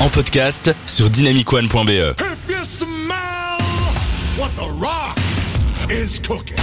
en podcast sur cooking.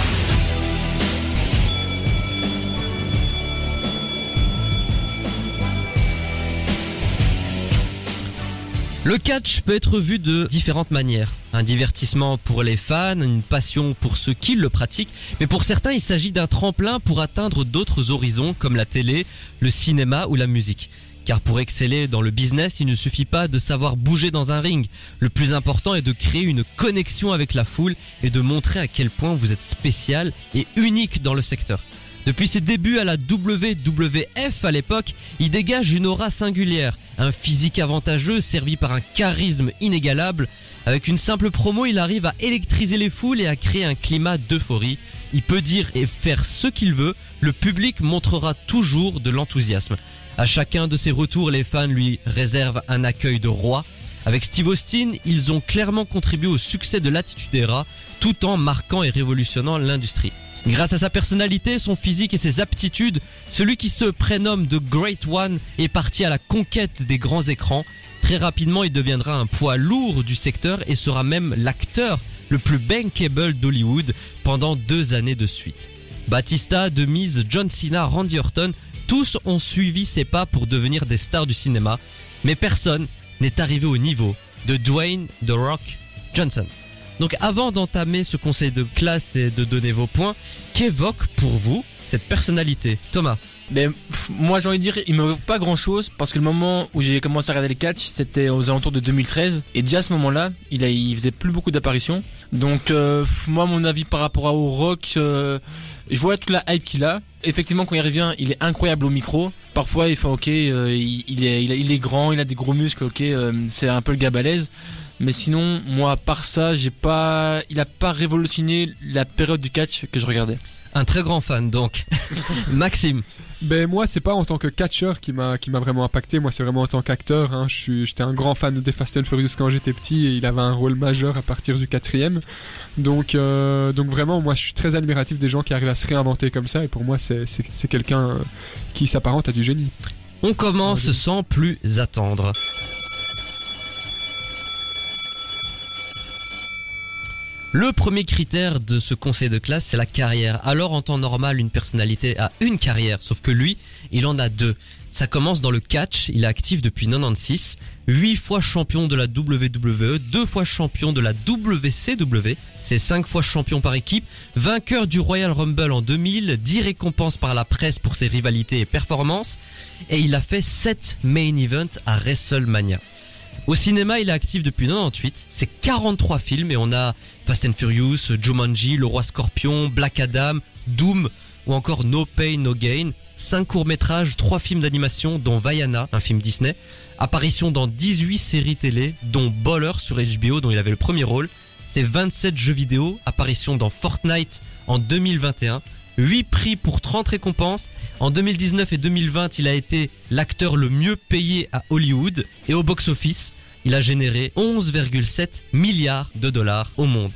Le catch peut être vu de différentes manières. Un divertissement pour les fans, une passion pour ceux qui le pratiquent, mais pour certains il s'agit d'un tremplin pour atteindre d'autres horizons comme la télé, le cinéma ou la musique. Car pour exceller dans le business, il ne suffit pas de savoir bouger dans un ring. Le plus important est de créer une connexion avec la foule et de montrer à quel point vous êtes spécial et unique dans le secteur. Depuis ses débuts à la WWF à l'époque, il dégage une aura singulière, un physique avantageux servi par un charisme inégalable. Avec une simple promo, il arrive à électriser les foules et à créer un climat d'euphorie. Il peut dire et faire ce qu'il veut, le public montrera toujours de l'enthousiasme. À chacun de ses retours, les fans lui réservent un accueil de roi. Avec Steve Austin, ils ont clairement contribué au succès de l'Attitude Era, tout en marquant et révolutionnant l'industrie. Grâce à sa personnalité, son physique et ses aptitudes, celui qui se prénomme The Great One est parti à la conquête des grands écrans. Très rapidement, il deviendra un poids lourd du secteur et sera même l'acteur le plus bankable d'Hollywood pendant deux années de suite. Batista, Demise, John Cena, Randy Orton, tous ont suivi ses pas pour devenir des stars du cinéma, mais personne n'est arrivé au niveau de Dwayne The Rock Johnson. Donc avant d'entamer ce conseil de classe et de donner vos points, qu'évoque pour vous cette personnalité? Thomas Mais pff, moi j'ai envie de dire, il me pas grand chose parce que le moment où j'ai commencé à regarder les catch, c'était aux alentours de 2013 et déjà à ce moment-là, il, a, il faisait plus beaucoup d'apparitions. Donc euh, moi mon avis par rapport au rock, euh, je vois toute la hype qu'il a. Effectivement quand il revient, il est incroyable au micro. Parfois il fait ok, euh, il, il est, il, est- grand, il a des gros muscles, ok, euh, c'est un peu le gars balèze. Mais sinon, moi, à part ça, j'ai pas, il a pas révolutionné la période du catch que je regardais. Un très grand fan donc. Maxime. Ben moi c'est pas en tant que catcheur qui m'a qui m'a vraiment impacté, moi c'est vraiment en tant qu'acteur. Hein. Je suis j'étais un grand fan de Fast and Furious quand j'étais petit et il avait un rôle majeur à partir du quatrième. Donc euh, donc vraiment moi je suis très admiratif des gens qui arrivent à se réinventer comme ça et pour moi c'est c'est c'est quelqu'un euh, qui s'apparente à du génie. On commence sans plus attendre. Le premier critère de ce conseil de classe, c'est la carrière. Alors, en temps normal, une personnalité a une carrière, sauf que lui, il en a deux. Ça commence dans le catch, il est actif depuis 96, 8 fois champion de la WWE, 2 fois champion de la WCW, c'est 5 fois champion par équipe, vainqueur du Royal Rumble en 2000, 10 récompenses par la presse pour ses rivalités et performances, et il a fait 7 main events à WrestleMania. Au cinéma, il est actif depuis 98, c'est 43 films et on a Fast and Furious, Jumanji, Le Roi Scorpion, Black Adam, Doom ou encore No Pain No Gain. 5 courts-métrages, 3 films d'animation dont Vaiana, un film Disney. Apparition dans 18 séries télé dont Baller sur HBO dont il avait le premier rôle. C'est 27 jeux vidéo, apparition dans Fortnite en 2021. 8 prix pour 30 récompenses. En 2019 et 2020, il a été l'acteur le mieux payé à Hollywood. Et au box-office, il a généré 11,7 milliards de dollars au monde.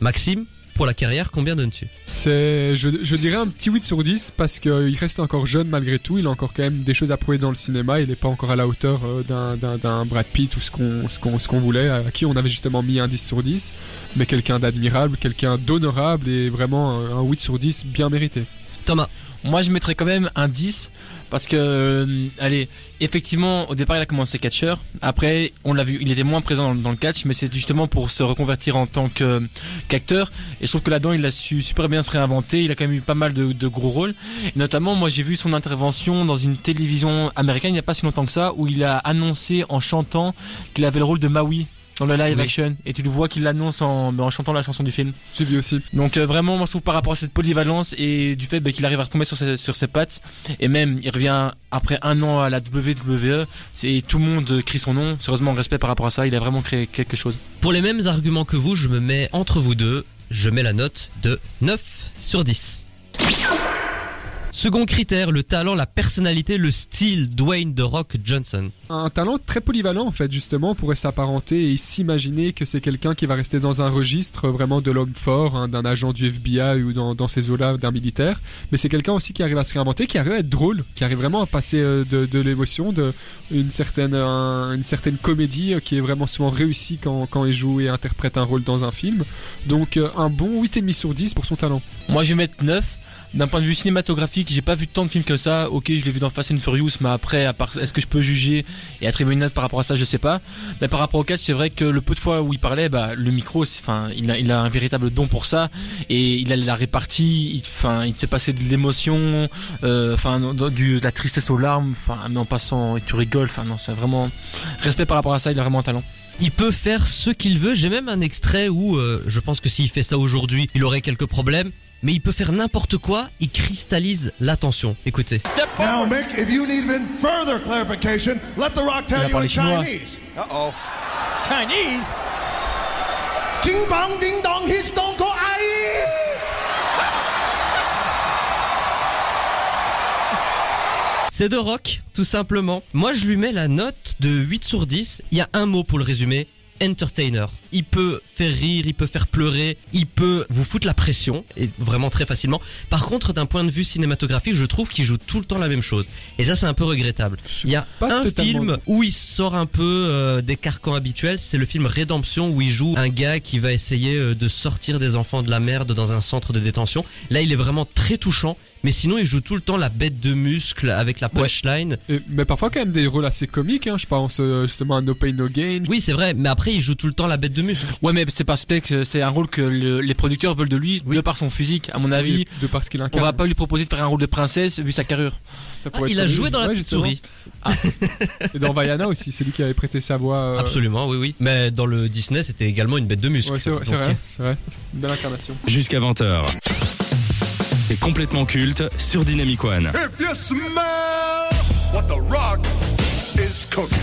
Maxime, pour la carrière, combien donnes-tu C'est je, dirais un petit 8 sur 10 parce qu'il reste encore jeune malgré tout, il a encore quand même des choses à prouver dans le cinéma, il n'est pas encore à la hauteur euh, d'un- Brad Pitt ou ce qu'on ce qu'on voulait, à qui on avait justement mis un 10 sur 10, mais quelqu'un d'admirable, quelqu'un d'honorable et vraiment un un 8 sur 10 bien mérité. Thomas, Moi, je mettrais quand même un 10 parce que, euh, allez, effectivement, au départ, il a commencé catcheur. Après, on l'a vu, il était moins présent dans, le catch, mais c'est justement pour se reconvertir en tant que qu'acteur. Et je trouve que là-dedans, il a su super bien se réinventer. Il a quand même eu pas mal de, de gros rôles. Et notamment, moi, j'ai vu son intervention dans une télévision américaine il n'y a pas si longtemps que ça, où il a annoncé en chantant qu'il avait le rôle de Maui dans le live Oui. action. Et tu le vois qu'il l'annonce en, en chantant la chanson du film. J'ai vu aussi. Donc euh, vraiment, moi je trouve par rapport à cette polyvalence et du fait bah, qu'il arrive à retomber sur ses, sur ses pattes, et même il revient après un an à la WWE, c'est tout le monde crie son nom. Sérieusement, respect par rapport à ça, il a vraiment créé quelque chose. pour les mêmes arguments que vous, je me mets entre vous deux. Je mets la note de 9 sur 10. Second critère, le talent, la personnalité, le style Dwayne The Rock Johnson. Un talent très polyvalent en fait justement on pourrait s'apparenter et s'imaginer que c'est quelqu'un qui va rester dans un registre vraiment de l'homme fort, hein, d'un agent du FBI ou dans, dans ces eaux-là d'un militaire. Mais c'est quelqu'un aussi qui arrive à se réinventer, qui arrive à être drôle, qui arrive vraiment à passer euh, de, de l'émotion, de une certaine un- une certaine comédie euh, qui est vraiment souvent réussie quand, quand il joue et interprète un rôle dans un film. Donc euh, un bon 8,5 sur 10 pour son talent. Moi, je vais mettre 9. D'un point de vue cinématographique, j'ai pas vu tant de films que ça. Ok, je l'ai vu dans Fast and Furious, mais après, est-ce que je peux juger et attribuer une note par rapport à ça, je sais pas. Mais par rapport au catch, c'est vrai que le peu de fois où il parlait, bah, le micro, enfin, il a, il a un véritable don pour ça et il a la répartie. il- Enfin, il te fait de l'émotion, euh, enfin, du, de la tristesse aux larmes, enfin, mais en passant, et tu rigoles. Enfin, non, c'est vraiment respect par rapport à ça. Il a vraiment un talent. Il peut faire ce qu'il veut. J'ai même un extrait où euh, je pense que s'il fait ça aujourd'hui, il aurait quelques problèmes. Mais il peut faire n'importe quoi, il cristallise l'attention. Écoutez. Now, Mick, if you need even further clarification, let The Rock tell Il a you in. Chinese. Uh-oh. Chinese? Ding bang ding dong, he's stone cold. Aye! C'est de rock, tout simplement. Moi, je lui mets la note de 8 sur 10. Il y a un mot pour le résumer. Entertainer. Il peut faire rire, il peut faire pleurer, il peut vous foutre la pression, et vraiment très facilement. Par contre, d'un point de vue cinématographique, je trouve qu'il joue tout le temps la même chose. Et ça, c'est un peu regrettable. Il y a un totalement film où il sort un peu euh, des carcans habituels, c'est le film Rédemption où il joue un gars qui va essayer euh, de sortir des enfants de la merde dans un centre de détention. Là, il est vraiment très touchant, mais sinon, il joue tout le temps la bête de muscle avec la punchline. Et- mais parfois quand même des rôles assez comiques. Hein, je pense euh, justement à No Pain No Gain. Oui, c'est vrai, mais après, il joue tout le temps la bête de muscle. Ouais, mais c'est parce que c'est un rôle que le- les producteurs veulent de lui, de par son physique. À mon avis, Oui, de parce qu'il on incarne. va pas lui proposer de faire un rôle de princesse vu sa carrure. Ça Ah, il a joué dans la Ouais, petite souris. Et dans Vaiana aussi, c'est lui qui avait prêté sa voix. euh, Absolument, oui, oui. Mais dans le Disney, c'était également une bête de muscle. Ouais, c'est vrai, c'est Donc, vrai, c'est vrai. Une belle incarnation. Jusqu'à 20h. C'est complètement culte sur Dynamic One. If you smell what The Rock is cooking.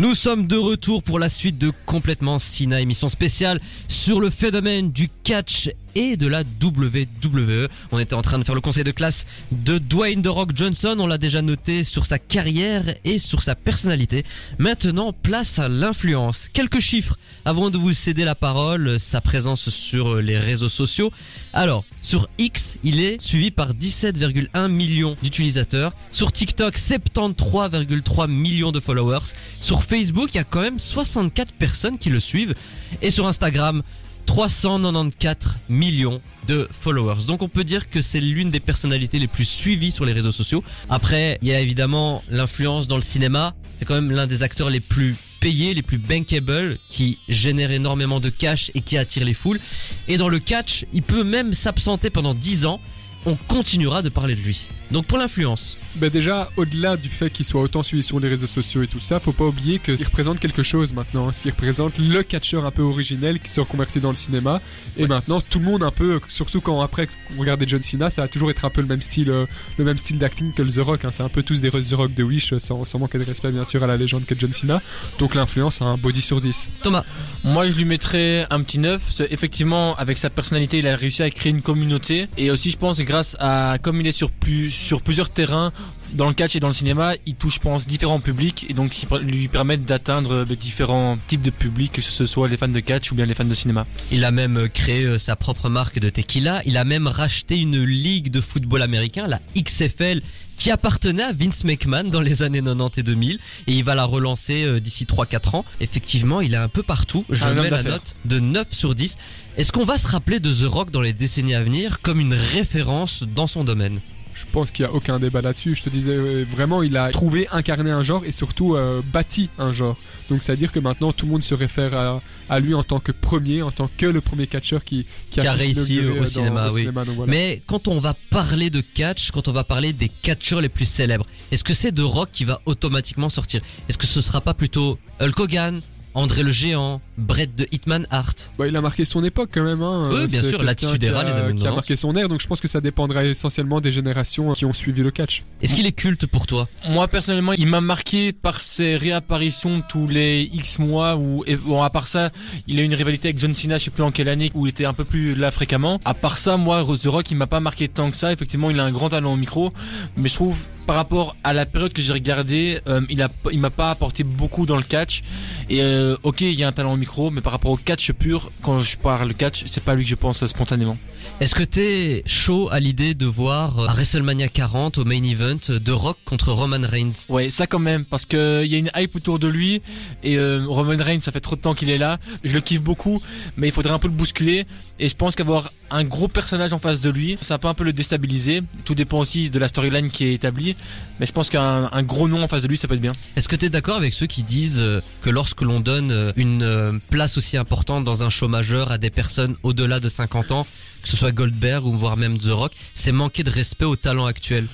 Nous sommes de retour pour la suite de Complètement Sina, émission spéciale sur le phénomène du catch et de la WWE. On était en train de faire le conseil de classe de Dwayne The Rock Johnson. On l'a déjà noté sur sa carrière et sur sa personnalité. Maintenant, place à l'influence. Quelques chiffres avant de vous céder la parole, sa présence sur les réseaux sociaux. Alors, sur X, il est suivi par 17,1 millions d'utilisateurs. Sur TikTok, 73,3 millions de followers. Sur Facebook, il y a quand même 64 personnes qui le suivent. Et sur Instagram, 394 millions de followers. Donc on peut dire que c'est l'une des personnalités les plus suivies sur les réseaux sociaux. Après, il y a évidemment l'influence dans le cinéma. C'est quand même l'un des acteurs les plus payés, les plus bankable, qui génère énormément de cash et qui attire les foules. Et dans le catch, il peut même s'absenter pendant 10 ans. On continuera de parler de lui. Donc pour l'influence, Ben déjà, au-delà du fait qu'il soit autant suivi sur les réseaux sociaux et tout ça, faut pas oublier qu'il représente quelque chose maintenant. hein. Il représente le catcheur un peu originel qui s'est reconverti dans le cinéma. Et maintenant, tout le monde un peu, surtout quand après vous regardez John Cena, ça va toujours être un peu le même style, euh, le même style d'acting que le The Rock. hein. C'est un peu tous des The Rock de Wish, euh, sans, sans manquer de respect bien sûr à la légende qu'est John Cena. Donc l'influence a un body sur 10. Thomas. Moi, je lui mettrais un petit 9. C'est- Effectivement, avec sa personnalité, il a réussi à créer une communauté. Et aussi, je pense, grâce à, comme il est sur, plus, sur plusieurs terrains, dans le catch et dans le cinéma, il touche, je pense, différents publics. Et donc, lui permettent d'atteindre euh, différents types de publics, que ce soit les fans de catch ou bien les fans de cinéma. Il a même euh, créé euh, sa propre marque de tequila. Il a même racheté une ligue de football américain, la XFL, qui appartenait à Vince McMahon dans les années 90 et 2000. Et il va la relancer d'ici 3-4 ans. Effectivement, il est un peu partout. Je Un mets la note de 9 sur 10. Est-ce qu'on va se rappeler de The Rock dans les décennies à venir comme une référence dans son domaine? Je pense qu'il y a aucun débat là-dessus. Je te disais euh, vraiment, il a trouvé, incarné un genre et surtout euh, bâti un genre. Donc c'est à dire que maintenant tout le monde se réfère à, à lui en tant que premier, en tant que le premier catcheur qui, Qui a réussi au euh, dans- cinéma, oui. donc voilà. Mais quand on va parler de catch, quand on va parler des catcheurs les plus célèbres, est-ce que c'est The Rock qui va automatiquement sortir? Est-ce que ce sera pas plutôt Hulk Hogan, André le Géant, Brett de Hitman Hart. Bah, il a marqué son époque quand même. Hein. Oui, bien C'est sûr, l'attitude les années Qui a 90. marqué son air, donc je pense que ça dépendra essentiellement des générations qui ont suivi le catch. Est-ce qu'il est culte pour toi? Moi personnellement, il m'a marqué par ses réapparitions tous les X mois ou et bon à part ça, il a eu une rivalité avec John Cena, je sais plus en quelle année où il était un peu plus là fréquemment. À part ça, moi The Rock, il m'a pas marqué tant que ça. Effectivement, il a un grand talent au micro, mais je trouve par rapport à la période que j'ai regardé, euh, il a il m'a pas apporté beaucoup dans le catch. Et euh, OK, il y a un talent au micro, mais par rapport au catch pur, quand je parle catch, c'est pas lui que je pense euh, spontanément. Est-ce que t'es chaud à l'idée de voir à WrestleMania 40 au main event The Rock contre Roman Reigns? Ouais, ça quand même, parce que il y a une hype autour de lui et euh, Roman Reigns, ça fait trop de temps qu'il est là. Je le kiffe beaucoup, mais il faudrait un peu le bousculer. Et je pense qu'avoir un gros personnage en face de lui, ça peut un peu le déstabiliser. Tout dépend aussi de la storyline qui est établie, mais je pense qu'un un gros nom en face de lui, ça peut être bien. Est-ce que t'es d'accord avec ceux qui disent euh, que lorsque l'on donne euh, une euh, place aussi importante dans un show majeur à des personnes au-delà de 50 ans, que ce soit Goldberg ou voire même The Rock, c'est manquer de respect au talent actuel?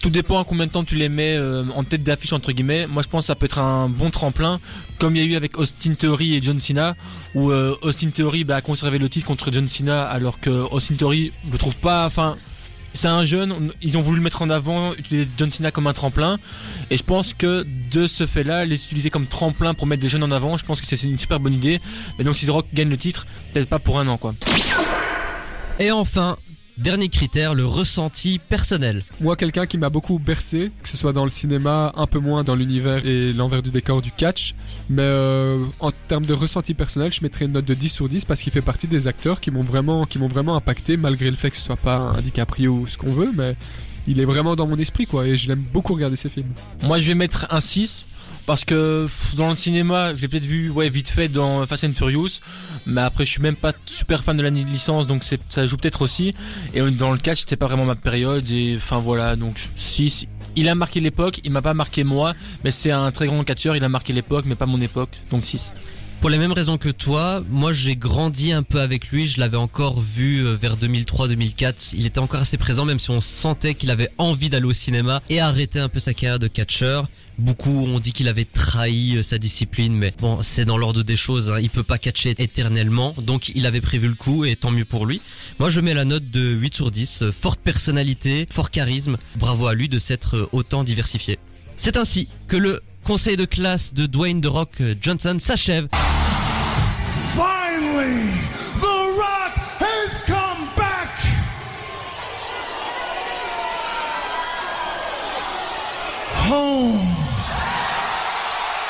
Tout dépend à combien de temps tu les mets euh, en tête d'affiche entre guillemets. Moi, je pense que ça peut être un bon tremplin, comme il y a eu avec Austin Theory et John Cena, où euh, Austin Theory bah, a conservé le titre contre John Cena, alors que Austin Theory, le trouve pas, enfin. C'est un jeune, ils ont voulu le mettre en avant, utiliser John Cena comme un tremplin, et je pense que de ce fait-là, les utiliser comme tremplin pour mettre des jeunes en avant, je pense que c'est une super bonne idée. Mais donc si The Rock gagne le titre, peut-être pas pour un an quoi. Et enfin, dernier critère, le ressenti personnel. Moi, quelqu'un qui m'a beaucoup bercé, que ce soit dans le cinéma, un peu moins dans l'univers et l'envers du décor du catch, mais euh, en termes de ressenti personnel, je mettrais une note de 10 sur 10 parce qu'il fait partie des acteurs qui m'ont vraiment, qui m'ont vraiment impacté, malgré le fait que ce soit pas un DiCaprio ou ce qu'on veut, mais il est vraiment dans mon esprit, quoi, et je l'aime beaucoup regarder ses films. Moi, je vais mettre un 6 parce que dans le cinéma, je l'ai peut-être vu ouais vite fait dans Fast and Furious, mais après je suis même pas super fan de la licence donc ça joue peut-être aussi et dans le catch, c'était pas vraiment ma période et enfin voilà, donc 6 il a marqué l'époque, il m'a pas marqué moi, mais c'est un très grand catcheur, il a marqué l'époque mais pas mon époque, donc 6. Pour les mêmes raisons que toi, moi j'ai grandi un peu avec lui, je l'avais encore vu euh, vers 2003-2004, il était encore assez présent même si on sentait qu'il avait envie d'aller au cinéma et arrêter un peu sa carrière de catcheur. Beaucoup ont dit qu'il avait trahi euh, sa discipline, mais bon, c'est dans l'ordre des choses, hein. il peut pas catcher éternellement, donc il avait prévu le coup et tant mieux pour lui. Moi je mets la note de 8 sur 10, euh, forte personnalité, fort charisme, bravo à lui de s'être euh, autant diversifié. C'est ainsi que le conseil de classe de Dwayne The Rock Johnson s'achève. Finally, The Rock has come back.